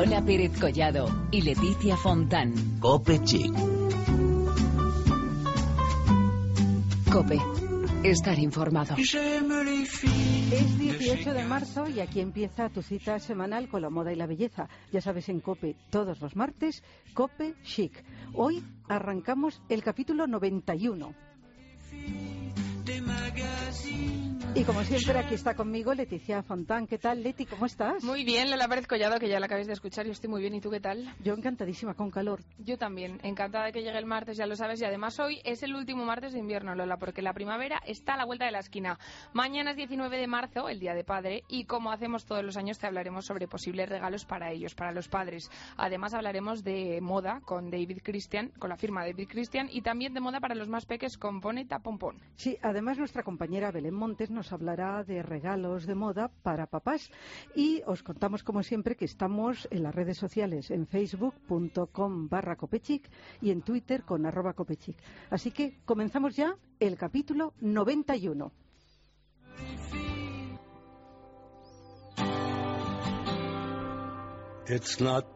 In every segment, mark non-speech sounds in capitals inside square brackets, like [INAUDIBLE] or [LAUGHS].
Lola Pérez Collado y Leticia Fontán. Cope Chic. Cope. Estar informado. Es 18 de marzo y aquí empieza tu cita semanal con la moda y la belleza. Ya sabes, en Cope todos los martes, Cope Chic. Hoy arrancamos el capítulo 91. Y como siempre, aquí está conmigo Leticia Fontán. ¿Qué tal, Leti? ¿Cómo estás? Muy bien, Lola Pérez Collado, que ya la acabáis de escuchar. Yo estoy muy bien. ¿Y tú qué tal? Yo encantadísima, con calor. Yo también. Encantada de que llegue el martes, ya lo sabes. Y además hoy es el último martes de invierno, Lola, porque la primavera está a la vuelta de la esquina. Mañana es 19 de marzo, el Día de Padre, y como hacemos todos los años, te hablaremos sobre posibles regalos para ellos, para los padres. Además hablaremos de moda con David Christian, con la firma David Christian, y también de moda para los más peques con Boneta Pompón. Sí, además nuestra compañera Belén Montes nos hablará de regalos de moda para papás. Y os contamos, como siempre, que estamos en las redes sociales, en facebook.com barra copechic y en Twitter con arroba copechic. Así que comenzamos ya el capítulo 91. It's not.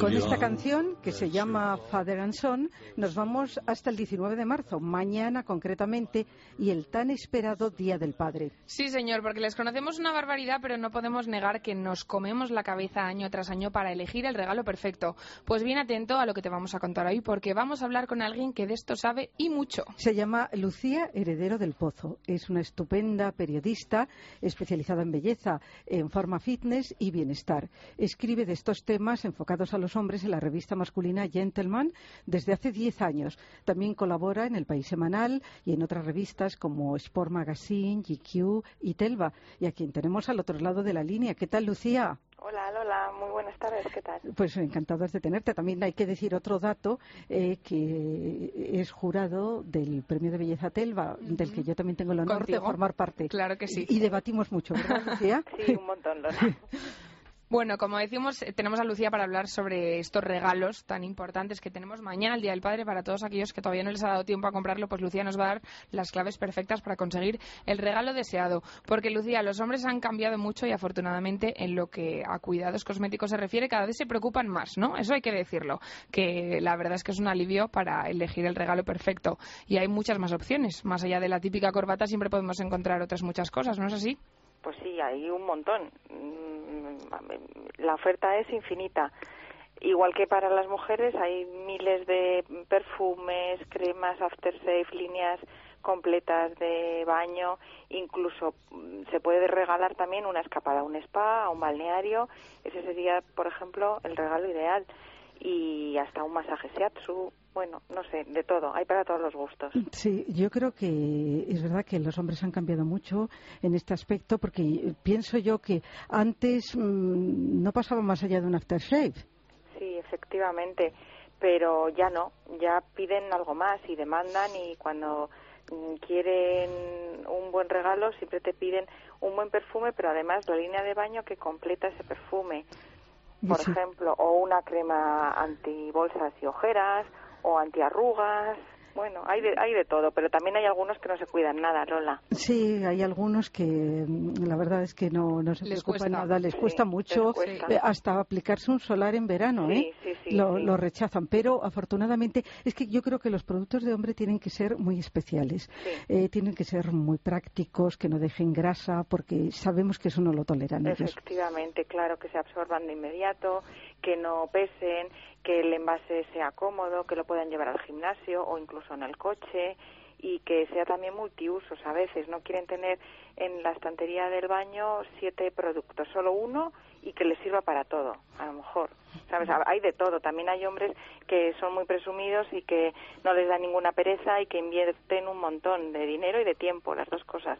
Con esta canción, que se llama Father and Son, nos vamos hasta el 19 de marzo, mañana concretamente, y el tan esperado Día del Padre. Sí, señor, porque les conocemos una barbaridad, pero no podemos negar que nos comemos la cabeza año tras año para elegir el regalo perfecto. Pues bien atento a lo que te vamos a contar hoy, porque vamos a hablar con alguien que de esto sabe y mucho. Se llama Lucía Heredero del Pozo. Es una estupenda periodista especializada en belleza, en forma fitness y bienestar. Escribe de estos temas enfocados a los hombres en la revista masculina Gentleman desde hace 10 años. También colabora en El País Semanal y en otras revistas como Sport Magazine, GQ y Telva. Y a quien tenemos al otro lado de la línea. ¿Qué tal, Lucía? Hola Lola, muy buenas tardes, ¿qué tal? Pues encantados de tenerte. También hay que decir otro dato, eh, que es jurado del Premio de Belleza Telva, del que yo también tengo el honor de formar parte. Claro que sí. Y, y debatimos mucho, ¿verdad, Lucía? [LAUGHS] sí, un montón, Lola. [LAUGHS] Bueno, como decimos, eh, tenemos a Lucía para hablar sobre estos regalos tan importantes que tenemos mañana, el Día del Padre, para todos aquellos que todavía no les ha dado tiempo a comprarlo, pues Lucía nos va a dar las claves perfectas para conseguir el regalo deseado. Porque, Lucía, los hombres han cambiado mucho y afortunadamente en lo que a cuidados cosméticos se refiere, cada vez se preocupan más, ¿no? Eso hay que decirlo, que la verdad es que es un alivio para elegir el regalo perfecto. Y hay muchas más opciones. Más allá de la típica corbata, siempre podemos encontrar otras muchas cosas, ¿no es así? Pues sí, hay un montón. La oferta es infinita. Igual que para las mujeres, hay miles de perfumes, cremas, aftershave, líneas completas de baño, incluso se puede regalar también una escapada a un spa, a un balneario, ese sería, por ejemplo, el regalo ideal y hasta un masaje shiatsu, bueno, no sé, de todo, hay para todos los gustos. Sí, yo creo que es verdad que los hombres han cambiado mucho en este aspecto porque pienso yo que antes mmm, no pasaba más allá de un aftershave. Sí, efectivamente, pero ya no, ya piden algo más y demandan y cuando quieren un buen regalo siempre te piden un buen perfume, pero además la línea de baño que completa ese perfume por sí. ejemplo, o una crema anti bolsas y ojeras, o antiarrugas. Bueno, hay de, hay de todo, pero también hay algunos que no se cuidan nada, Lola. Sí, hay algunos que mm, la verdad es que no, no se les preocupan cuesta. nada, les Sí, cuesta mucho, les cuesta. eh, hasta aplicarse un solar en verano, Sí, ¿eh? sí, sí, lo, sí. lo rechazan, pero afortunadamente es que yo creo que los productos de hombre tienen que ser muy especiales, Sí. Eh, tienen que ser muy prácticos, que no dejen grasa, porque sabemos que eso no lo toleran ellos. Efectivamente, claro, que se absorban de inmediato, que no pesen, que el envase sea cómodo, que lo puedan llevar al gimnasio o incluso en el coche y que sea también multiusos a veces. No quieren tener en la estantería del baño siete productos, solo uno y que les sirva para todo, a lo mejor. ¿Sabes? Hay de todo. También hay hombres que son muy presumidos y que no les da ninguna pereza y que invierten un montón de dinero y de tiempo, las dos cosas.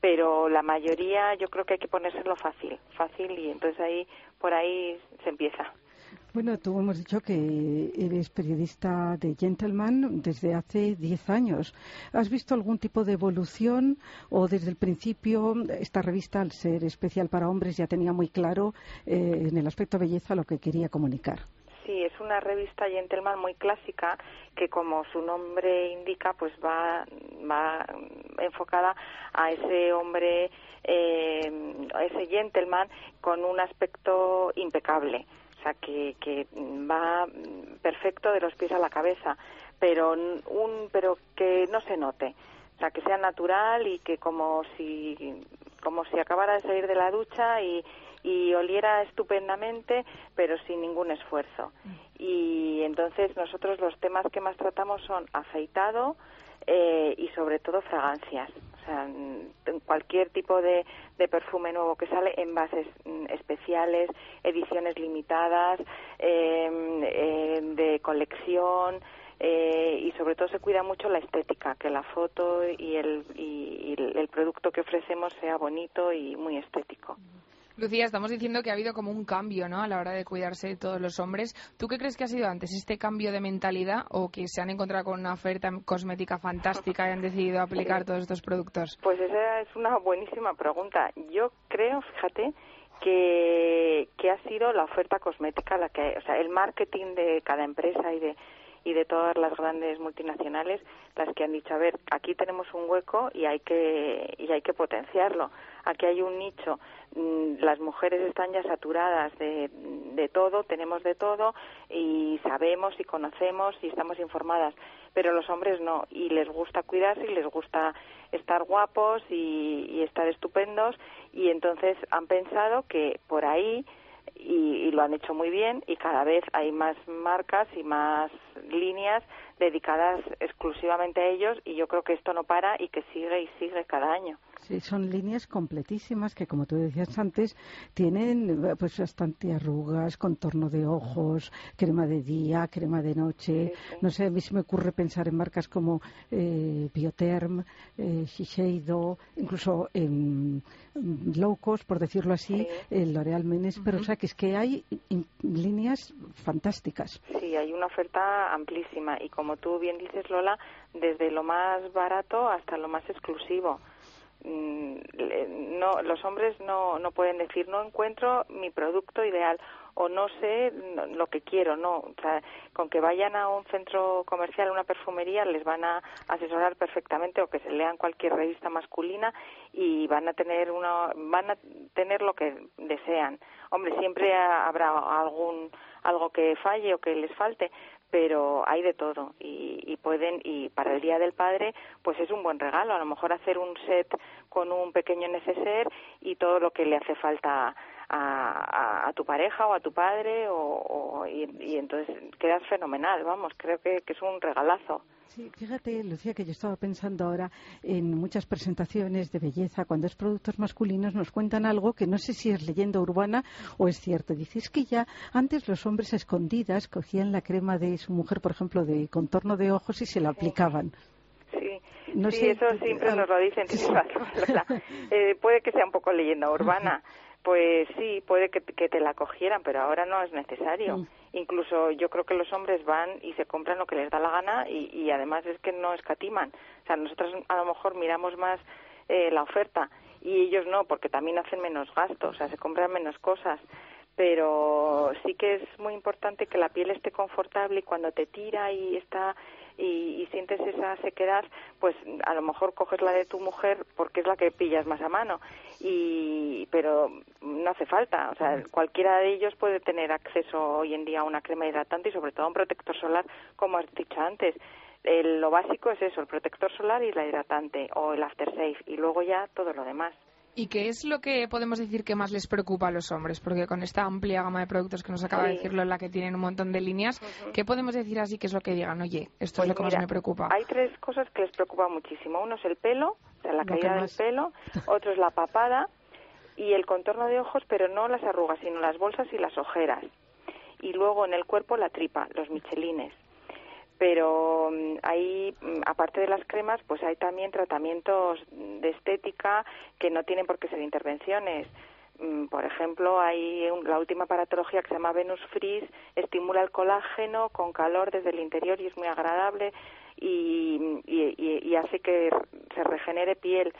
Pero la mayoría yo creo que hay que ponérselo fácil, fácil y entonces ahí, por ahí se empieza. Bueno, tú hemos dicho que eres periodista de Gentleman desde hace 10 años. ¿Has visto algún tipo de evolución o desde el principio esta revista, al ser especial para hombres, ya tenía muy claro eh, en el aspecto belleza lo que quería comunicar? Sí, es una revista Gentleman muy clásica que como su nombre indica, pues va, va enfocada a ese hombre, eh, a ese gentleman con un aspecto impecable. O sea, que, que va perfecto de los pies a la cabeza, pero, un, pero que no se note. O sea, que sea natural y que como si, como si acabara de salir de la ducha y, y oliera estupendamente, pero sin ningún esfuerzo. Y entonces nosotros los temas que más tratamos son afeitado eh, y sobre todo fragancias. Sea, cualquier tipo de, de perfume nuevo que sale, envases mm, especiales, ediciones limitadas, em, de colección, eh, y sobre todo se cuida mucho la estética, que la foto y el, y el producto que ofrecemos sea bonito y muy estético. Lucía, estamos diciendo que ha habido como un cambio ¿no? a la hora de cuidarse de todos los hombres. ¿Tú qué crees que ha sido antes? ¿Este cambio de mentalidad o que se han encontrado con una oferta cosmética fantástica y han decidido aplicar todos estos productos? Pues esa es una buenísima pregunta. Yo creo, fíjate, que, que ha sido la oferta cosmética la que, o sea, el marketing de cada empresa y de y de todas las grandes multinacionales las que han dicho a ver aquí tenemos un hueco y hay que y hay que potenciarlo. Aquí hay un nicho. Mm, las mujeres están ya saturadas de, de todo tenemos de todo y sabemos y conocemos y estamos informadas pero los hombres no. Y les gusta cuidarse y les gusta estar guapos y, y estar estupendos. Y entonces han pensado que por ahí y, lo han hecho muy bien y cada vez hay más marcas y más líneas dedicadas exclusivamente a ellos y yo creo que esto no para y que sigue y sigue cada año. Son líneas completísimas que, como tú decías antes, tienen pues bastante arrugas, contorno de ojos, crema de día, crema de noche. No sé, a mí se me ocurre pensar en marcas como eh, Biotherm, eh, Shiseido, incluso en low cost, por decirlo así, L'Oreal Menes. Pero, o sea, que es que hay líneas fantásticas. Sí, hay una oferta amplísima y, como tú bien dices, Lola, desde lo más barato hasta lo más exclusivo. Mm, no los hombres no no pueden decir no encuentro mi producto ideal o no sé lo que quiero no o sea, con que vayan a un centro comercial una perfumería les van a asesorar perfectamente o que se lean cualquier revista masculina y van a tener una van a tener lo que desean. Hombre siempre habrá algún algo que falle o que les falte pero hay de todo. Y, y, pueden y para el día del padre pues es un buen regalo. A lo mejor hacer un set con un pequeño neceser y todo lo que le hace falta a, a, tu pareja o a tu padre o, y, entonces quedas fenomenal. Vamos creo que es un regalazo Sí, fíjate, Lucía, que yo estaba pensando ahora en muchas presentaciones de belleza, cuando es productos masculinos, nos cuentan algo que no sé si es leyenda urbana o es cierto. Dices que ya antes los hombres escondidas cogían la crema de su mujer, por ejemplo, de contorno de ojos y se la aplicaban. Sí. sí, eso siempre nos lo dicen. [LAUGHS] [LAUGHS] eh, puede que sea un poco leyenda urbana. Pues sí, puede que, te la cogieran, pero ahora no es necesario. Mm. Incluso yo creo que los hombres van y se compran lo que les da la gana y, y además es que no escatiman. O sea, nosotros a lo mejor miramos más eh, la oferta y ellos no, porque también hacen menos gastos, o sea, se compran menos cosas. Pero sí que es muy importante que la piel esté confortable y cuando te tira y está y, sientes esa sequedad, pues a lo mejor coges la de tu mujer porque es la que pillas más a mano. Y, pero no hace falta, o sea, cualquiera de ellos puede tener acceso hoy en día a una crema hidratante y sobre todo a un protector solar, como has dicho antes. lo básico es eso, el protector solar y la hidratante o el aftershave y luego ya todo lo demás. ¿Y qué es lo que podemos decir que más les preocupa a los hombres? Porque con esta amplia gama de productos que nos acaba de decirlo, en la que tienen un montón de líneas, ¿qué podemos decir así que es lo que digan? Oye, esto es lo que más me preocupa. Hay tres cosas que les preocupa muchísimo. Uno es el pelo, o sea, la caída del pelo. Otro es la papada y el contorno de ojos, pero no las arrugas, sino las bolsas y las ojeras. Y luego en el cuerpo la tripa, los michelines pero mm, hay, mm, aparte de las cremas, pues hay también tratamientos de estética que no tienen por qué ser intervenciones. Mm, por ejemplo, hay la última paratología que se llama Venus Freeze, estimula el colágeno con calor desde el interior y es muy agradable y, y, hace que se regenere piel.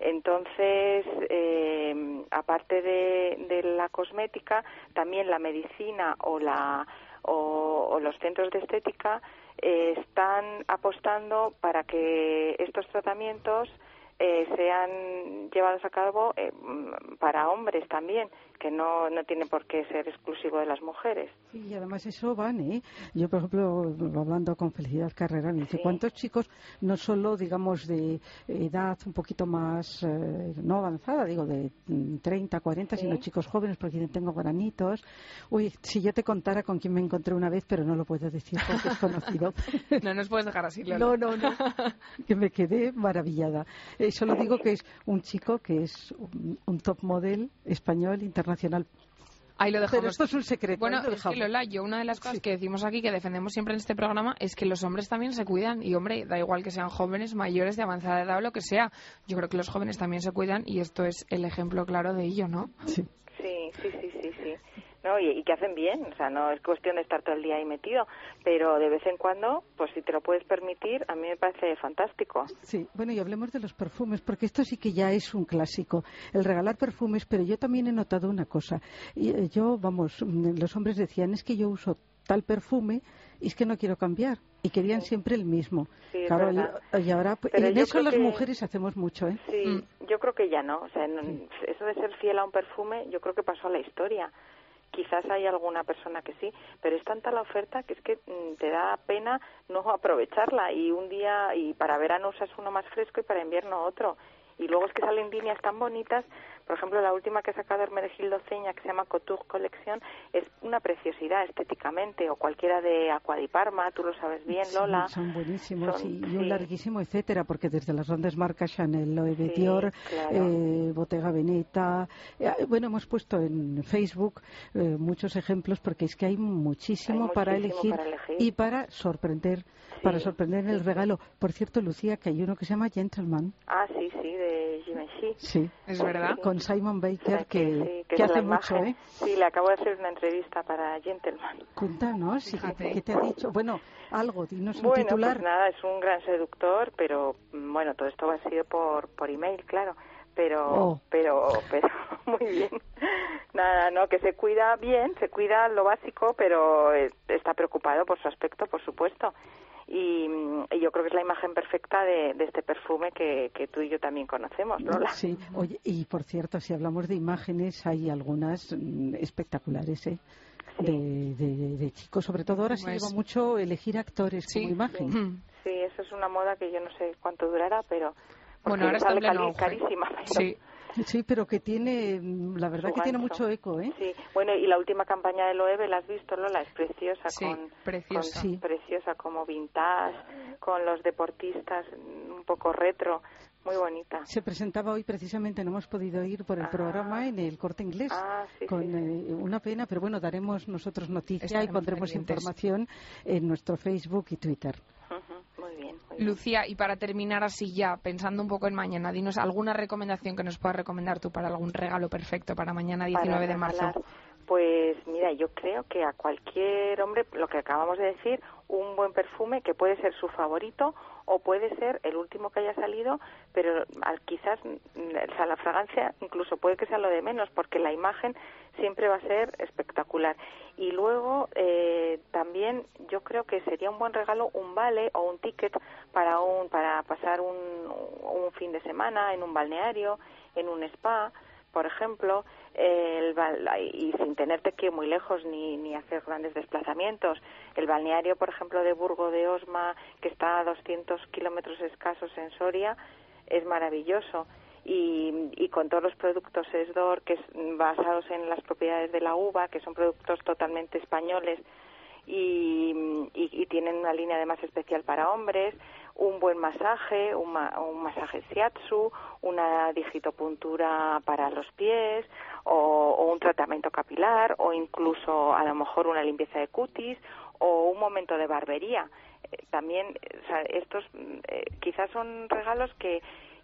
Entonces, eh, aparte de, de, la cosmética, también la medicina o la o, los centros de estética eh, están apostando para que estos tratamientos eh, sean llevados a cabo eh, para hombres también, que no, no tiene por qué ser exclusivo de las mujeres. Sí, y además eso van, ¿eh? Yo, por ejemplo, hablando con Felicidad Carrera, me dice, ¿cuántos chicos, no solo, digamos, de edad un poquito más, eh, no avanzada, digo, de 30, 40, sino chicos jóvenes, porque tengo granitos? Uy, si yo te contara con quién me encontré una vez, pero no lo puedo decir porque es conocido. [LAUGHS] no nos puedes dejar así, No, no, no, que me quedé maravillada. Eh, solo digo que es un chico que es un top model español, internacional Ahí lo dejamos. Pero esto es un secreto. Bueno, es que Lola, yo una de las cosas que decimos aquí, que defendemos siempre en este programa, es que los hombres también se cuidan. Y, hombre, da igual que sean jóvenes, mayores, de avanzada edad o lo que sea. Yo creo que los jóvenes también se cuidan y esto es el ejemplo claro de ello, ¿no? Sí, sí, sí, sí, sí. ¿No? Y, que hacen bien, o sea, no es cuestión de estar todo el día ahí metido, pero de vez en cuando, pues si te lo puedes permitir, a mí me parece fantástico. Sí, bueno, y hablemos de los perfumes, porque esto sí que ya es un clásico, el regalar perfumes, pero yo también he notado una cosa. Y, eh, yo, vamos, mm, los hombres decían, es que yo uso tal perfume y es que no quiero cambiar. Y querían siempre el mismo. Sí, claro, y, ahora, pues, en eso las mujeres hacemos mucho, ¿eh? Sí, mm. yo creo que ya no. O sea, eso de ser fiel a un perfume, yo creo que pasó a la historia quizás hay alguna persona que sí, pero es tanta la oferta que es que mm, te da pena no aprovecharla y un día y para verano usas uno más fresco y para invierno otro. Y luego es que salen líneas tan bonitas por ejemplo, la última que ha sacado Hermenegildo Ceña, que se llama Couture Collection, es una preciosidad estéticamente, o cualquiera de Aqua di Parma, tú lo sabes bien, Lola. Son buenísimos y, un larguísimo etcétera, porque desde las grandes marcas Chanel, Loewe sí, Dior, eh, Bottega Veneta, eh, bueno, hemos puesto en Facebook eh, muchos ejemplos, porque es que hay muchísimo, para, elegir y para sorprender para sorprender en el regalo. Por cierto, Lucía, que hay uno que se llama Gentleman. Ah, sí, sí, de Givenchy. Sí, es verdad. Con Simon Baker, que, que, hace mucho, ¿eh? Sí, le acabo de hacer una entrevista para Gentleman. Cuéntanos, ¿qué, ¿qué te ha dicho? Bueno, algo, dinos un bueno, titular. Pues nada, es un gran seductor, pero mm, bueno, todo esto ha sido por, por email, claro pero oh. pero pero [LAUGHS] muy bien nada no que se cuida bien se cuida lo básico pero eh, está preocupado por su aspecto por supuesto y, yo creo que es la imagen perfecta de, este perfume que, tú y yo también conocemos, Lola. Sí, oye, y por cierto, si hablamos de imágenes, hay algunas mm, espectaculares, ¿eh? De, chicos, sobre todo ahora se lleva mucho elegir actores como imagen. Sí. eso es una moda que yo no sé cuánto durará, pero bueno, ahora sale está carísima. Sí. Sí, pero que tiene, la verdad que tiene mucho eco, ¿eh? Sí, bueno, y la última campaña de Loewe, ¿la has visto, Lola? Es preciosa, con, preciosa. sí. preciosa, como vintage, con los deportistas, un poco retro, muy bonita. Se presentaba hoy precisamente, no hemos podido ir por el ah. programa en el Corte Inglés. Ah, con eh, una pena, pero bueno, daremos nosotros noticia y pondremos información en nuestro Facebook y Twitter. Lucía, y para terminar así ya, pensando un poco en mañana, dinos alguna recomendación que nos puedas recomendar tú para algún regalo perfecto para mañana 19 de marzo. Pues mira, yo creo que a cualquier hombre, lo que acabamos de decir, un buen perfume que puede ser su favorito o puede ser el último que haya salido, pero quizás la fragancia incluso puede que sea lo de menos, porque la imagen siempre va a ser espectacular. Y luego eh, también yo creo que sería un buen regalo un vale o un ticket para un para pasar un fin de semana en un balneario, en un spa, por ejemplo, el, y sin tenerte que ir muy lejos ni, ni hacer grandes desplazamientos. El balneario, por ejemplo, de Burgo de Osma, que está a 200 kilómetros escasos en Soria, es maravilloso. Y, y, con todos los productos ESDOR que es basados en las propiedades de la uva, que son productos totalmente españoles y, y, tienen una línea además especial para hombres, un buen masaje, un, un masaje shiatsu, una digitopuntura para los pies o, un tratamiento capilar o incluso a lo mejor una limpieza de cutis o un momento de barbería. Eh, también estos eh, quizás son regalos que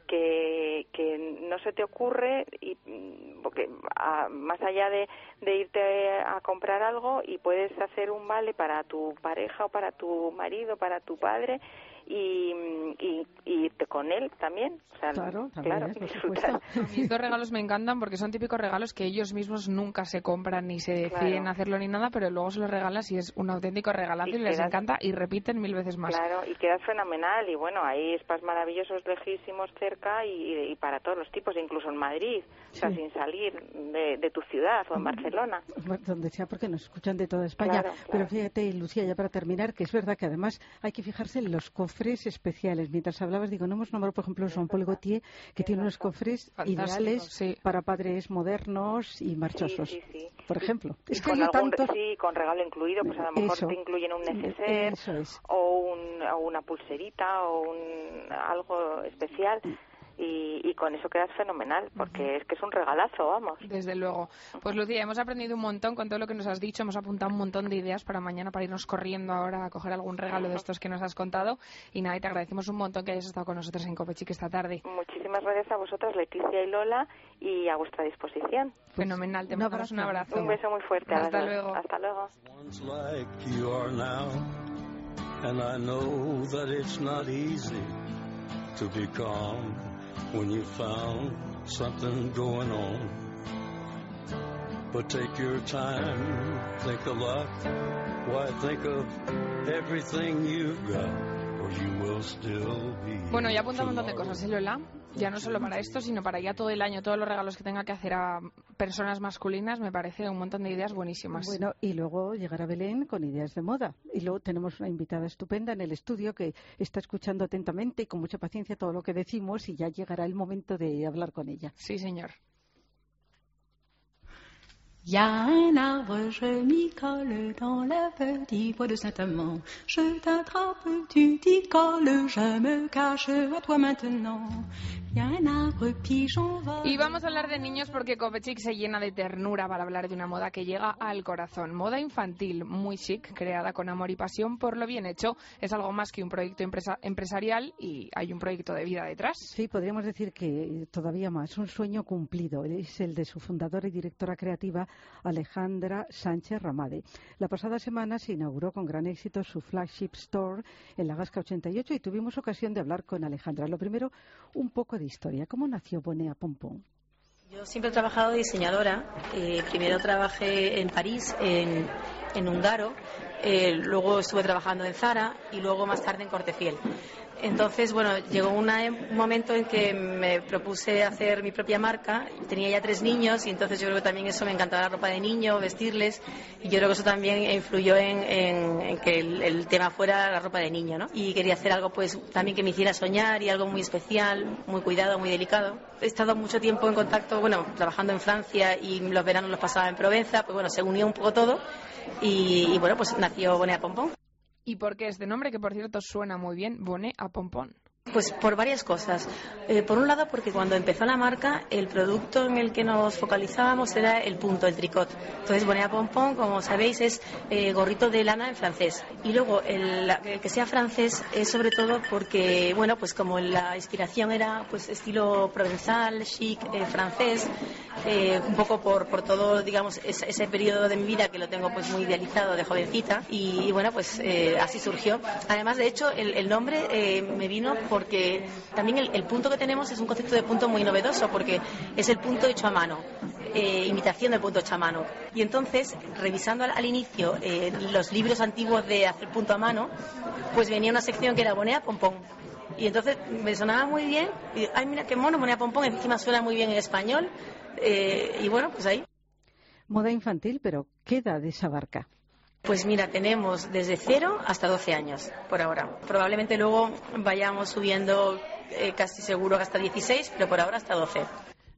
que, no se te ocurre y mm, porque más allá de, de irte a comprar algo y puedes hacer un vale para tu pareja o para tu marido para tu padre y, y, irte con él también. claro, claro Estos regalos me encantan porque son típicos regalos que ellos mismos nunca se compran ni se deciden hacerlo ni nada, pero luego se los regalas y es un auténtico regalazo y, les encanta y repiten mil veces más. Claro, y quedas fenomenal y bueno, hay spas maravillosos lejísimos cerca y, para todos los tipos, incluso en Madrid, o sea, sin salir de, tu ciudad o en Barcelona. Donde sea, porque nos escuchan de toda España. Pero fíjate, Lucía, ya para terminar, que es verdad que además hay que fijarse en los cofres cofres especiales. Mientras hablabas, digo, no hemos nombrado, por ejemplo, Jean Paul Gaultier, que tiene unos cofres ideales para padres modernos y marchosos. Sí, sí, por ejemplo. Es que con tanto... Sí, con regalo incluido, pues a lo mejor te incluyen un neceser o, un, o, una pulserita o un, algo especial y, con eso quedas fenomenal, porque es que es un regalazo, vamos. Desde luego. Pues Lucía, hemos aprendido un montón con todo lo que nos has dicho, hemos apuntado un montón de ideas para mañana, para irnos corriendo ahora a coger algún regalo de estos que nos has contado. Y nada, y te agradecemos un montón que hayas estado con nosotros en Copechic esta tarde. Muchísimas gracias a vosotras, Leticia y Lola, y a vuestra disposición. Fenomenal, te mandamos un abrazo. Un beso muy fuerte. Hasta luego. Hasta luego. When you found something going on. But take your time, think a lot. Why think of everything you've got, Bueno, ya apunta un montón de cosas, ¿eh, Lola? Ya no solo para esto, sino para ya todo el año, todos los regalos que tenga que hacer a personas masculinas, me parece un montón de ideas buenísimas. Bueno, y luego llegará Belén con ideas de moda. Y luego tenemos una invitada estupenda en el estudio que está escuchando atentamente y con mucha paciencia todo lo que decimos y ya llegará el momento de hablar con ella. Sí, señor. Il y a un arbre, je m'y colle dans le petit bois de Saint-Amand. Je t'attrape, tu t'y colles, je me cache à toi maintenant. Y vamos a hablar de niños porque Kovacic se llena de ternura para hablar de una moda que llega al corazón. Moda infantil, muy chic, creada con amor y pasión por lo bien hecho. Es algo más que un proyecto empresarial y hay un proyecto de vida detrás. Sí, podríamos decir que todavía más. Un sueño cumplido. Es el de su fundadora y directora creativa, Alejandra Sánchez Ramade. La pasada semana se inauguró con gran éxito su flagship store en la Gasca 88 y tuvimos ocasión de hablar con Alejandra. Lo primero, un poco de historia. ¿Cómo nació Bonea Pompón? Yo siempre he trabajado diseñadora. Eh, primero trabajé en París, en, en Hungaro. Eh, luego estuve trabajando en Zara y luego más tarde en Cortefiel. Entonces, bueno, llegó un momento en que me propuse hacer mi propia marca. Tenía ya tres niños y entonces yo creo que también eso me encantaba la ropa de niño, vestirles. Y yo creo que eso también influyó en, que el, tema fuera la ropa de niño, ¿no? Y quería hacer algo, pues, también que me hiciera soñar y algo muy especial, muy cuidado, muy delicado. He estado mucho tiempo en contacto, bueno, trabajando en Francia y los veranos los pasaba en Provenza. Pues bueno, se unió un poco todo y, bueno, pues nació Bonea Pompón. ¿Y por qué este nombre, que por cierto suena muy bien, Boné a Pompón? Pues por varias cosas. Eh, por un lado, porque cuando empezó la marca, el producto en el que nos focalizábamos era el punto, el tricot. Entonces, bonnet pompon, como sabéis, es eh, gorrito de lana en francés. Y luego, el, que sea francés es sobre todo porque, bueno, pues como la inspiración era pues estilo provenzal, chic, eh, francés, un poco por, por todo, digamos, ese, periodo de mi vida que lo tengo pues muy idealizado de jovencita. Y, bueno, pues así surgió. Además, de hecho, el, el nombre me vino por porque también el, punto que tenemos es un concepto de punto muy novedoso, porque es el punto hecho a mano, eh, imitación del punto hecho a mano. Y entonces, revisando al, inicio eh, los libros antiguos de hacer punto a mano, pues venía una sección que era bonea pompón. Y entonces me sonaba muy bien, y ay, mira qué mono, bonea pompón, encima suena muy bien en español, eh, y bueno, pues ahí. Moda infantil, pero ¿qué edad barca? Pues mira, tenemos desde 0 hasta 12 años por ahora. Probablemente luego vayamos subiendo eh, casi seguro hasta 16, pero por ahora hasta 12.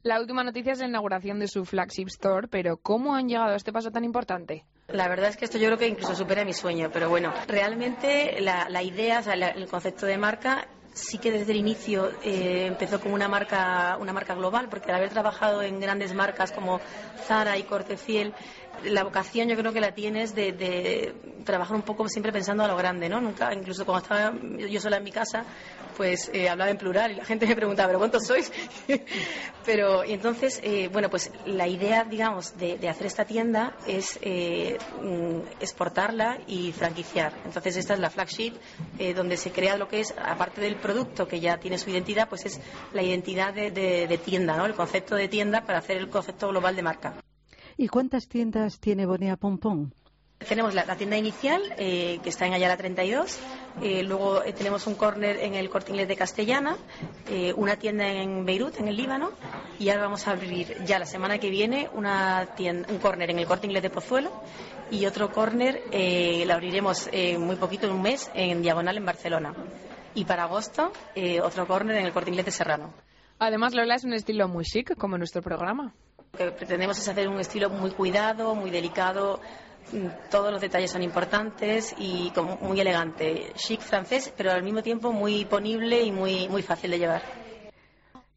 La última noticia es la inauguración de su flagship store, pero ¿cómo han llegado a este paso tan importante? La verdad es que esto yo creo que incluso supera mi sueño, pero bueno, realmente la, idea, el concepto de marca sí que desde el inicio eh, empezó como una marca, una marca global, porque al haber trabajado en grandes marcas como Zara y Cortefiel, la vocación yo creo que la tienes de, de trabajar un poco siempre pensando a lo grande, ¿no? Nunca, incluso cuando estaba yo sola en mi casa, pues eh, hablaba en plural y la gente me preguntaba, ¿pero cuántos sois? [LAUGHS] Pero, entonces, eh, bueno, pues la idea, digamos, de, hacer esta tienda es eh, mm, exportarla y franquiciar. Entonces, esta es la flagship, donde se crea lo que es, aparte del producto que ya tiene su identidad, pues es la identidad de, de tienda, ¿no? El concepto de tienda para hacer el concepto global de marca. ¿Y cuántas tiendas tiene Bonea Pompón? Tenemos la, tienda inicial, eh, que está en Ayala 32. Eh, luego eh, tenemos un corner en el Corte Inglés de Castellana, una tienda en Beirut, en el Líbano. Y ahora vamos a abrir ya la semana que viene una un corner en el Corte Inglés de Pozuelo y otro corner lo abriremos muy poquito, en un mes, en Diagonal en Barcelona. Y para agosto, otro corner en el Corte Inglés de Serrano. Además, Lola es un estilo muy chic, como nuestro programa. Lo que pretendemos es hacer un estilo muy cuidado, muy delicado, todos los detalles son importantes y como muy elegante, chic francés, pero al mismo tiempo muy ponible y muy, muy fácil de llevar.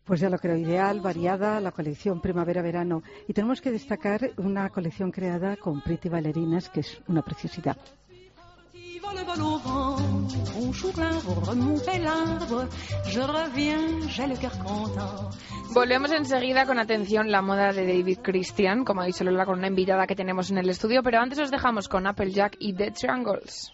Pues ya lo creo, ideal, variada, la colección primavera-verano. Y tenemos que destacar una colección creada con Pretty Ballerinas, que es una preciosidad. Volvemos enseguida con atención la moda de David Christian, como ha dicho Lola, con una invitada que tenemos en el estudio, pero antes os dejamos con Applejack y The Triangles.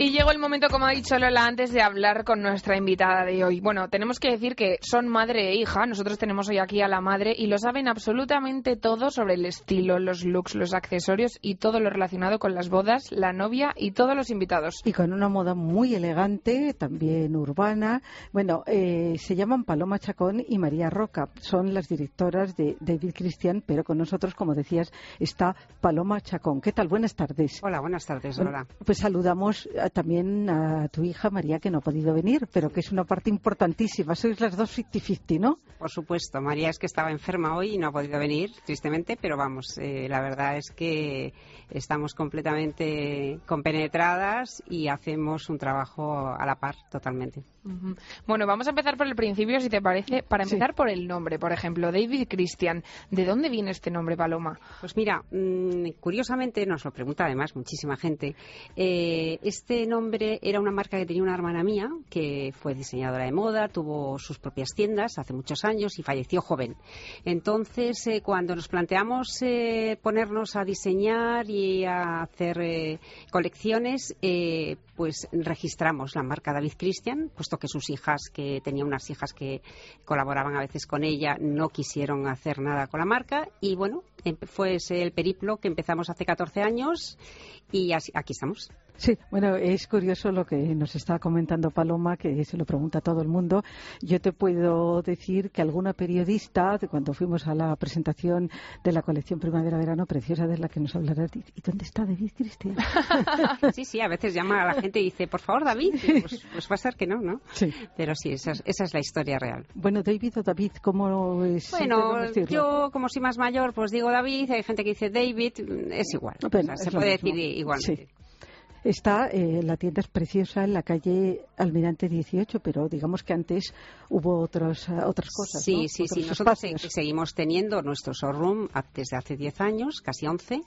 Y llegó el momento, como ha dicho Lola antes, de hablar con nuestra invitada de hoy. Bueno, tenemos que decir que son madre e hija. Nosotros tenemos hoy aquí a la madre y lo saben absolutamente todo sobre el estilo, los looks, los accesorios y todo lo relacionado con las bodas, la novia y todos los invitados. Y con una moda muy elegante, también urbana. Bueno, eh, se llaman Paloma Chacón y María Roca. Son las directoras de David Cristian, pero con nosotros, como decías, está Paloma Chacón. ¿Qué tal? Buenas tardes. Hola, buenas tardes, Lola. pues saludamos también a tu hija María, que no ha podido venir, pero que es una parte importantísima. Sois las dos 50-50, ¿no? Por supuesto. María es que estaba enferma hoy y no ha podido venir, tristemente, pero vamos, eh, la verdad es que estamos completamente compenetradas y hacemos un trabajo a la par totalmente. Bueno, vamos a empezar por el principio, si te parece. Para Sí. empezar por el nombre, por ejemplo, David Christian. ¿De dónde viene este nombre, Paloma? Pues mira, mm, curiosamente nos lo pregunta además muchísima gente. Eh, este nombre era una marca que tenía una hermana mía que fue diseñadora de moda, tuvo sus propias tiendas hace muchos años y falleció joven. Entonces, eh, cuando nos planteamos eh, ponernos a diseñar y a hacer eh, colecciones, pues registramos la marca David Christian, puesto que sus hijas, que tenía unas hijas que colaboraban a veces con ella, no quisieron hacer nada con la marca y bueno, empe- fue ese el periplo que empezamos hace 14 años y aquí estamos. Sí, bueno, es curioso lo que nos está comentando Paloma, que se lo pregunta a todo el mundo. Yo te puedo decir que alguna periodista, de cuando fuimos a la presentación de la colección Primavera-Verano preciosa de la que nos hablará, dice, ¿y dónde está David Cristian? [LAUGHS] Sí, sí, a veces llama a la gente y dice, por favor, David, pues, pues va a ser que no, ¿no? Sí. Pero sí, esa es, esa es la historia real. Bueno, David o David, ¿cómo es? Bueno, yo como soy más mayor, pues digo David, hay gente que dice David, es igual. O Bueno, sea, es se puede mismo. decir igualmente. Sí. Está, eh, la tienda es preciosa en la calle Almirante 18, pero digamos que antes hubo otras, eh, otras cosas. Sí, ¿no? sí, sí. Otros Nosotros se- seguimos teniendo nuestro showroom desde hace 10 años, casi 11,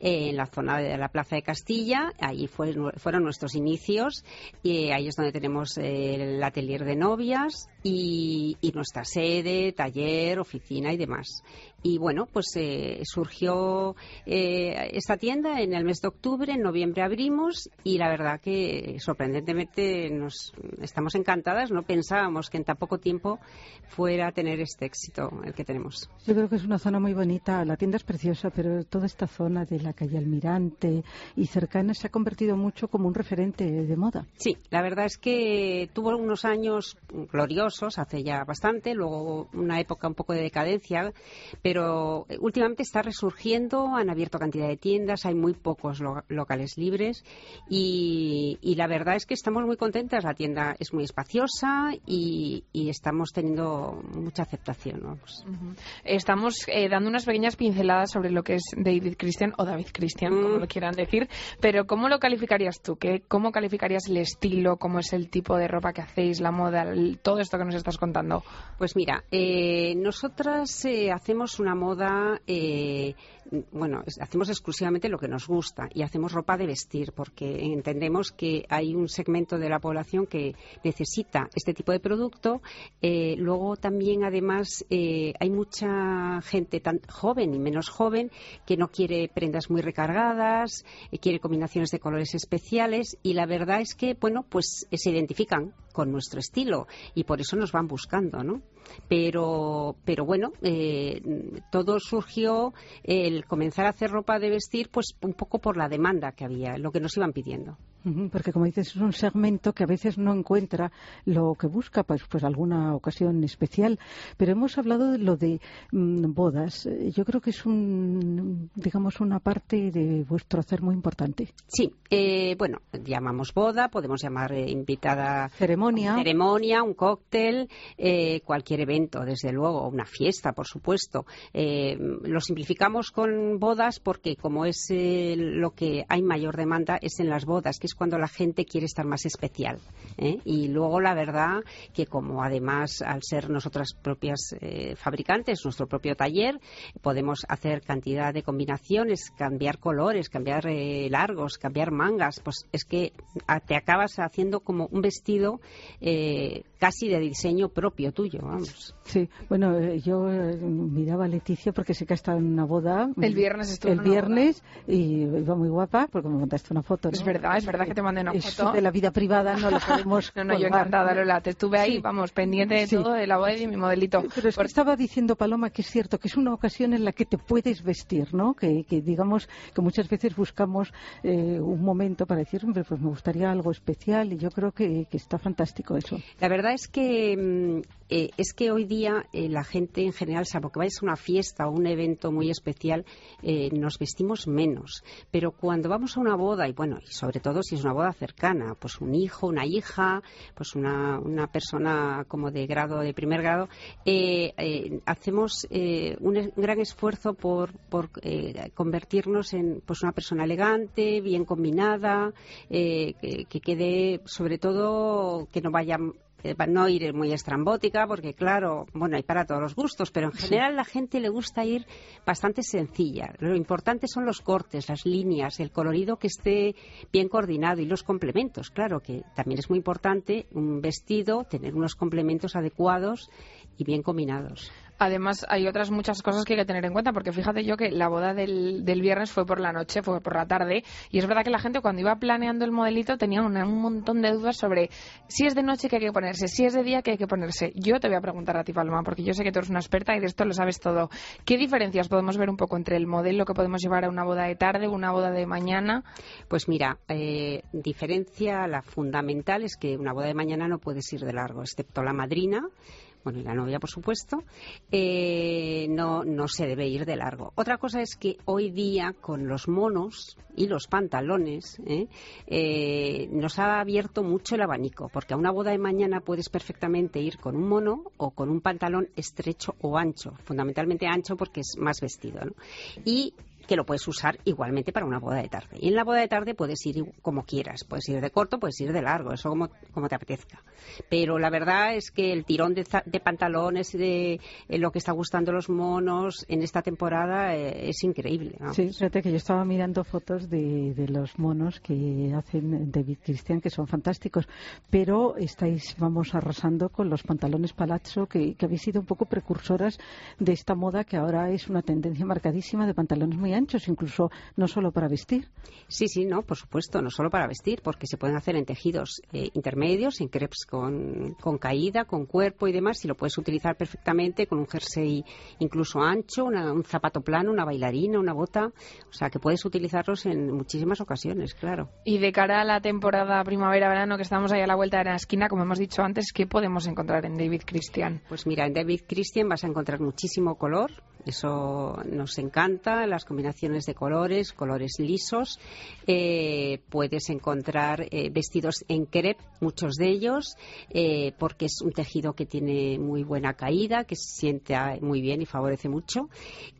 eh, en la zona de la Plaza de Castilla. Ahí fue- fueron nuestros inicios y ahí es donde tenemos eh, el atelier de novias y, y nuestra sede, taller, oficina y demás. Y bueno, pues eh, surgió eh, esta tienda en el mes de octubre, en noviembre abrimos y la verdad que sorprendentemente nos estamos encantadas. No pensábamos que en tan poco tiempo fuera a tener este éxito el que tenemos. Yo creo que es una zona muy bonita. La tienda es preciosa, pero toda esta zona de la calle Almirante y cercana se ha convertido mucho como un referente de moda. Sí, la verdad es que tuvo unos años gloriosos, hace ya bastante, luego una época un poco de decadencia, pero últimamente está resurgiendo, han abierto cantidad de tiendas, hay muy pocos lo- locales libres y, y la verdad es que estamos muy contentas. La tienda es muy espaciosa y, y estamos teniendo mucha aceptación. vamos. Ujú. Estamos eh, dando unas pequeñas pinceladas sobre lo que es David Christian o David Christian, como Mm. lo quieran decir, pero ¿cómo lo calificarías tú? ¿Qué, ¿Cómo calificarías el estilo? ¿Cómo es el tipo de ropa que hacéis, la moda, el- todo esto que nos estás contando? Pues mira, eh, nosotras eh, hacemos una moda, eh, bueno, hacemos exclusivamente lo que nos gusta y hacemos ropa de vestir porque entendemos que hay un segmento de la población que necesita este tipo de producto. Eh, luego también, además, eh, hay mucha gente tan joven y menos joven que no quiere prendas muy recargadas, eh, quiere combinaciones de colores especiales y la verdad es que, bueno, pues se identifican con nuestro estilo y por eso nos van buscando, ¿no? Pero, pero bueno, eh, todo surgió el comenzar a hacer ropa de vestir, pues un poco por la demanda que había, lo que nos iban pidiendo. Porque, como dices, es un segmento que a veces no encuentra lo que busca, pues, pues alguna ocasión especial. Pero hemos hablado de lo de mm, bodas. Eh, Yo creo que es un, digamos, una parte de vuestro hacer muy importante. Sí, eh, bueno, llamamos boda, podemos llamar eh, invitada Ceremonia. ceremonia, un cóctel, eh, cualquier evento, desde luego, una fiesta, por supuesto. Eh, lo simplificamos con bodas porque como es lo que hay mayor demanda es en las bodas, que es cuando la gente quiere estar más especial. ¿eh? Y luego la verdad que como además al ser nosotras propias eh, fabricantes, nuestro propio taller, podemos hacer cantidad de combinaciones, cambiar colores, cambiar eh, largos, cambiar mangas, pues es que a- te acabas haciendo como un vestido eh, casi de diseño propio tuyo, vamos. Sí, bueno, eh, yo miraba a Leticia porque sé que ha estado en una boda. El viernes estuvo El en una viernes y iba muy guapa porque me mandaste una foto. ¿no? Es verdad, es verdad que te mandé una Es foto. de la vida privada, no la [LAUGHS] podemos No, no, yo encantada, Lola. Te estuve ahí, Sí. vamos, pendiente de Sí. todo, de la boda y de mi modelito. Pero es que Por- estaba diciendo Paloma que es cierto que es una ocasión en la que te puedes vestir, ¿no? Que, que digamos que muchas veces buscamos eh, un momento para decir, hombre, pues me gustaría algo especial y yo creo que, que está fantástico eso. La verdad es que mm, eh, es que hoy día eh, la gente en general, salvo que vayas a una fiesta o un evento muy especial, eh, nos vestimos menos. Pero cuando vamos a una boda, y bueno, y sobre todo si es una boda cercana, pues un hijo, una hija, pues una, una persona como de grado, de primer grado, hacemos un gran esfuerzo por, por convertirnos en pues una persona elegante, bien combinada, que quede sobre todo que no vaya no ir muy estrambótica, porque claro, bueno, hay para todos los gustos, pero en general la gente le gusta ir bastante sencilla. Lo importante son los cortes, las líneas, el colorido que esté bien coordinado y los complementos. Claro que también es muy importante un vestido, tener unos complementos adecuados y bien combinados. Además, hay otras muchas cosas que hay que tener en cuenta, porque fíjate yo que la boda del, viernes fue por la noche, fue por la tarde, y es verdad que la gente cuando iba planeando el modelito tenía un, montón de dudas sobre si es de noche que hay que ponerse, si es de día que hay que ponerse. Yo te voy a preguntar a ti, Paloma, porque yo sé que tú eres una experta y de esto lo sabes todo. ¿Qué diferencias podemos ver un poco entre el modelo que podemos llevar a una boda de tarde, una boda de mañana? Pues mira, eh, diferencia, la fundamental es que una boda de mañana no puedes ir de largo, excepto la madrina bueno, y la novia, por supuesto, eh, no, no se debe ir de largo. Otra cosa es que hoy día, con los monos y los pantalones, ¿eh? Eh, nos ha abierto mucho el abanico, porque a una boda de mañana puedes perfectamente ir con un mono o con un pantalón estrecho o ancho, fundamentalmente ancho porque es más vestido. Y que lo puedes usar igualmente para una boda de tarde. Y en la boda de tarde puedes ir como quieras, puedes ir de corto, puedes ir de largo, eso como, como te apetezca. Pero la verdad es que el tirón de, pantalones y de eh, lo que está gustando los monos en esta temporada eh, es increíble. Sí, fíjate que yo estaba mirando fotos de, de los monos que hacen David Christian, que son fantásticos, pero estáis, vamos, arrasando con los pantalones palazzo, que, que habéis sido un poco precursoras de esta moda que ahora es una tendencia marcadísima de pantalones muy anchos, incluso no solo para vestir. Sí, sí, no, por supuesto, no solo para vestir, porque se pueden hacer en tejidos eh, intermedios, en crepes con, con, caída, con cuerpo y demás, y lo puedes utilizar perfectamente con un jersey incluso ancho, un zapato plano, una bailarina, una bota, o sea que puedes utilizarlos en muchísimas ocasiones, claro. Y de cara a la temporada primavera-verano que estamos ahí a la vuelta de la esquina, como hemos dicho antes, ¿qué podemos encontrar en David Christian? Pues mira, en David Christian vas a encontrar muchísimo color, eso nos encanta, las combinaciones de colores, colores lisos. Eh, puedes encontrar eh, vestidos en crepe, muchos de ellos, eh, porque es un tejido que tiene muy buena caída, que se siente muy bien y favorece mucho.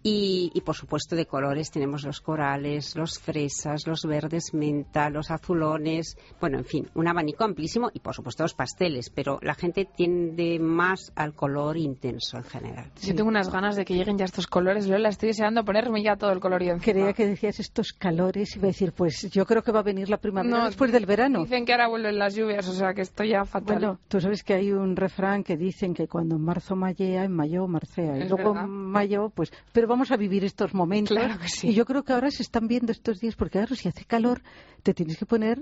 Y, por supuesto de colores tenemos los corales, los fresas, los verdes menta, los azulones, bueno, en fin, un abanico amplísimo y por supuesto los pasteles, pero la gente tiende más al color intenso en general. Yo tengo unas ganas de que lleguen ya estos colores, Lola, estoy deseando ponerme ya todo el colorido encima. Creía que decías estos calores y iba a decir, pues yo creo que va a venir la primavera después del verano. Dicen que ahora vuelven las lluvias, o sea que estoy ya fatal. Bueno, tú sabes que hay un refrán que dicen que cuando en marzo mallea, en mayo marcea. y luego en mayo, pues, pero vamos a vivir estos momentos. Claro que sí. Y yo creo que ahora se están viendo estos días, porque claro, si hace calor, te tienes que poner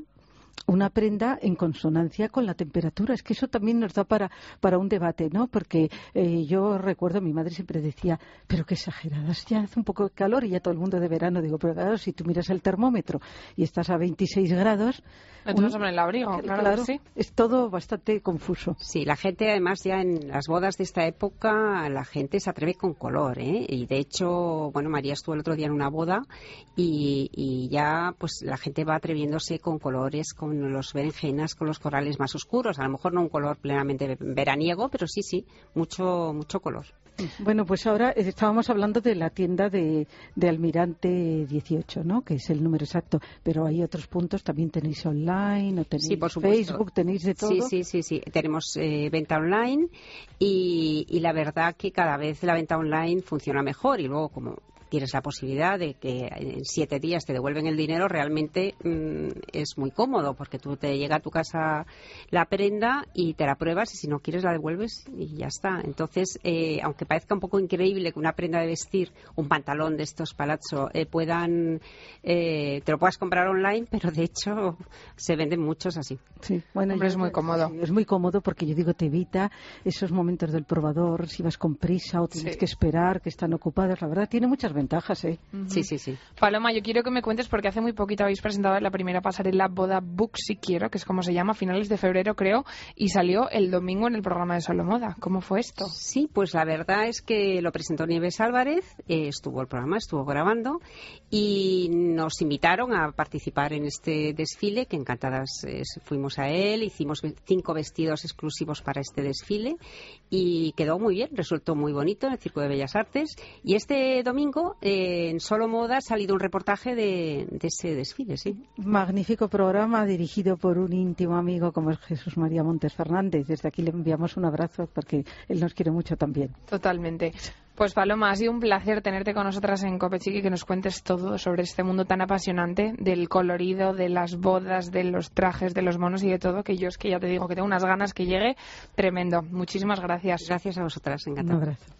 una prenda en consonancia con la temperatura. Es que eso también nos da para, para un debate, ¿no? Porque eh, yo recuerdo, mi madre siempre decía, pero qué exageradas, ya hace un poco de calor y ya todo el mundo de verano. Digo, pero claro, si tú miras el termómetro y estás a 26 grados... Entonces, hombre, el abrigo, claro, sí. Es todo bastante confuso. Sí, la gente además ya en las bodas de esta época, la gente se atreve con color, ¿eh? Y de hecho, bueno, María estuvo el otro día en una boda y, y ya pues la gente va atreviéndose con colores, con los berenjenas, con los corales más oscuros. A lo mejor no un color plenamente veraniego, pero sí, sí, mucho, mucho color. Bueno, pues ahora eh, estábamos hablando de la tienda de, Almirante 18, ¿no? Que es el número exacto. Pero hay otros puntos, también tenéis online, o tenéis Facebook, tenéis de todo. Sí, sí, sí, sí. Tenemos eh, venta online y, y la verdad que cada vez la venta online funciona mejor y luego como tienes la posibilidad de que en siete días te devuelven el dinero, realmente mm, es muy cómodo porque tú te llega a tu casa la prenda y te la pruebas y si no quieres la devuelves y ya está. Entonces, eh, aunque parezca un poco increíble que una prenda de vestir, un pantalón de estos palazzo, eh, puedan, eh, te lo puedas comprar online, pero de hecho se venden muchos así. Sí, bueno, es muy cómodo. es muy cómodo porque yo digo, te evita esos momentos del probador, si vas con prisa o tienes que esperar, que están ocupadas. La verdad, tiene muchas ventajas, ¿eh? Sí, sí, sí. Paloma, yo quiero que me cuentes porque hace muy poquito habéis presentado la primera pasarela Boda Book Si Quiero, que es como se llama, a finales de febrero creo, y salió el domingo en el programa de Solo Moda. ¿Cómo fue esto? Sí, pues la verdad es que lo presentó Nieves Álvarez, eh, estuvo el programa, estuvo grabando y nos invitaron a participar en este desfile, que encantadas eh, fuimos a él, hicimos cinco vestidos exclusivos para este desfile y quedó muy bien, resultó muy bonito en el Circo de Bellas Artes y este domingo eh, en Solo Moda ha salido un reportaje de, de ese desfile, sí. Magnífico programa dirigido por un íntimo amigo como es Jesús María Montes Fernández. Desde aquí le enviamos un abrazo porque él nos quiere mucho también. Totalmente. Pues Paloma, ha sido un placer tenerte con nosotras en Copechic y que nos cuentes todo sobre este mundo tan apasionante del colorido, de las bodas, de los trajes, de los monos y de todo, que yo es que ya te digo que tengo unas ganas que llegue tremendo. Muchísimas gracias. Gracias a vosotras, Un encantada. abrazo.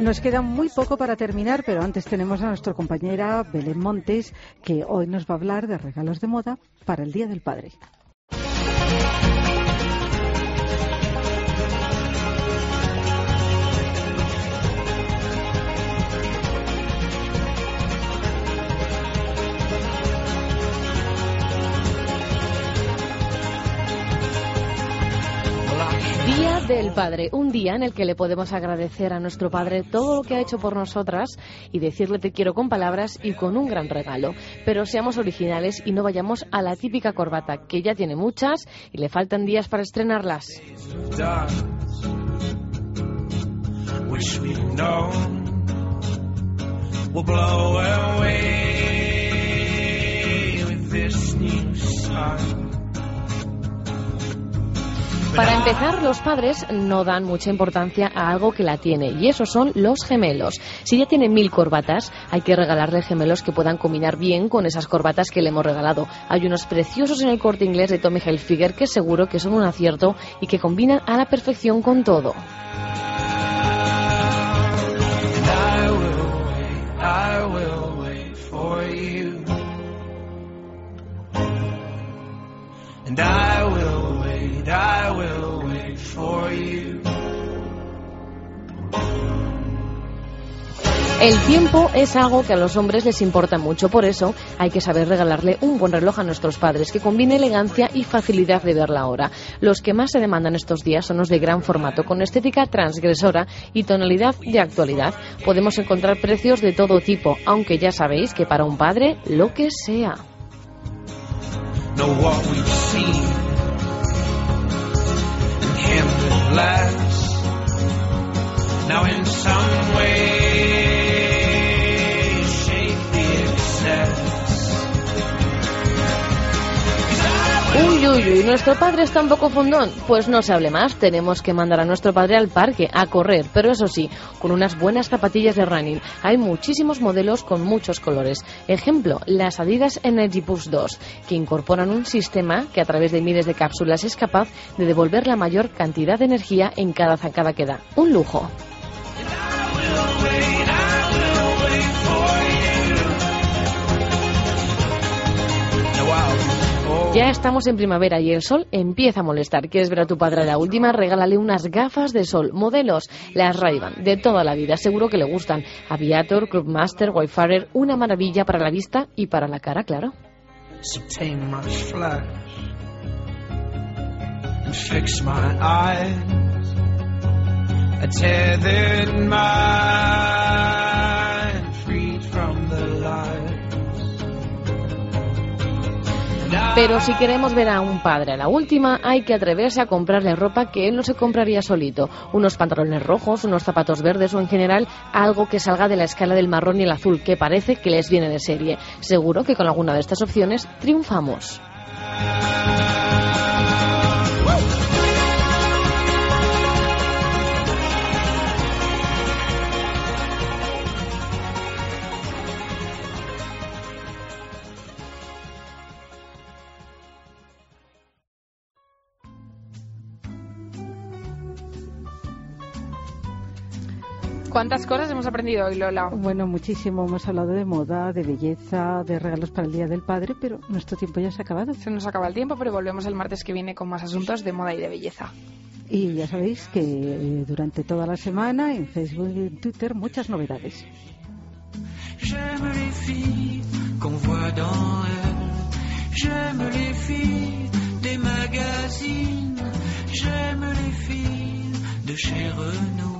Nos queda muy poco para terminar, pero antes tenemos a nuestra compañera Belén Montes, que hoy nos va a hablar de regalos de moda para el Día del Padre. Del Padre, un día en el que le podemos agradecer a nuestro Padre todo lo que ha hecho por nosotras y decirle te quiero con palabras y con un gran regalo. Pero seamos originales y no vayamos a la típica corbata, que ya tiene muchas y le faltan días para estrenarlas. Para empezar, los padres no dan mucha importancia a algo que la tiene, y esos son los gemelos. Si ya tiene mil corbatas, hay que regalarle gemelos que puedan combinar bien con esas corbatas que le hemos regalado. Hay unos preciosos en el corte inglés de Tommy Hilfiger que seguro que son un acierto y que combinan a la perfección con todo. I will wait for you. El tiempo es algo que a los hombres les importa mucho, por eso hay que saber regalarle un buen reloj a nuestros padres que combine elegancia y facilidad de ver la hora. Los que más se demandan estos días son los de gran formato, con estética transgresora y tonalidad de actualidad. Podemos encontrar precios de todo tipo, aunque ya sabéis que para un padre, lo que sea. Know endless lives. Now in some ways. Uy, uy, uy, ¿nuestro padre está un poco fundón? Pues no se hable más, tenemos que mandar a nuestro padre al parque a correr, pero eso sí, con unas buenas zapatillas de running. Hay muchísimos modelos con muchos colores. Ejemplo, las Adidas Energy Push 2, que incorporan un sistema que a través de miles de cápsulas es capaz de devolver la mayor cantidad de energía en cada zancada que da. Un lujo. Ya estamos en primavera y el sol empieza a molestar. ¿Quieres ver a tu padre a la última? Regálale unas gafas de sol, modelos, las ray de toda la vida. Seguro que le gustan. Aviator, Clubmaster, Wayfarer, una maravilla para la vista y para la cara, claro. Pero si queremos ver a un padre a la última, hay que atreverse a comprarle ropa que él no se compraría solito. Unos pantalones rojos, unos zapatos verdes o en general algo que salga de la escala del marrón y el azul, que parece que les viene de serie. Seguro que con alguna de estas opciones triunfamos. ¿Cuántas cosas hemos aprendido hoy, Lola? Bueno, muchísimo. Hemos hablado de moda, de belleza, de regalos para el Día del Padre, pero nuestro tiempo ya se ha acabado. Se nos acaba el tiempo, pero volvemos el martes que viene con más asuntos de moda y de belleza. Y ya sabéis que eh, durante toda la semana en Facebook y en Twitter muchas novedades. J'aime les filles qu'on voit dans elle. J'aime les filles des magazines. J'aime les filles de chez Renault.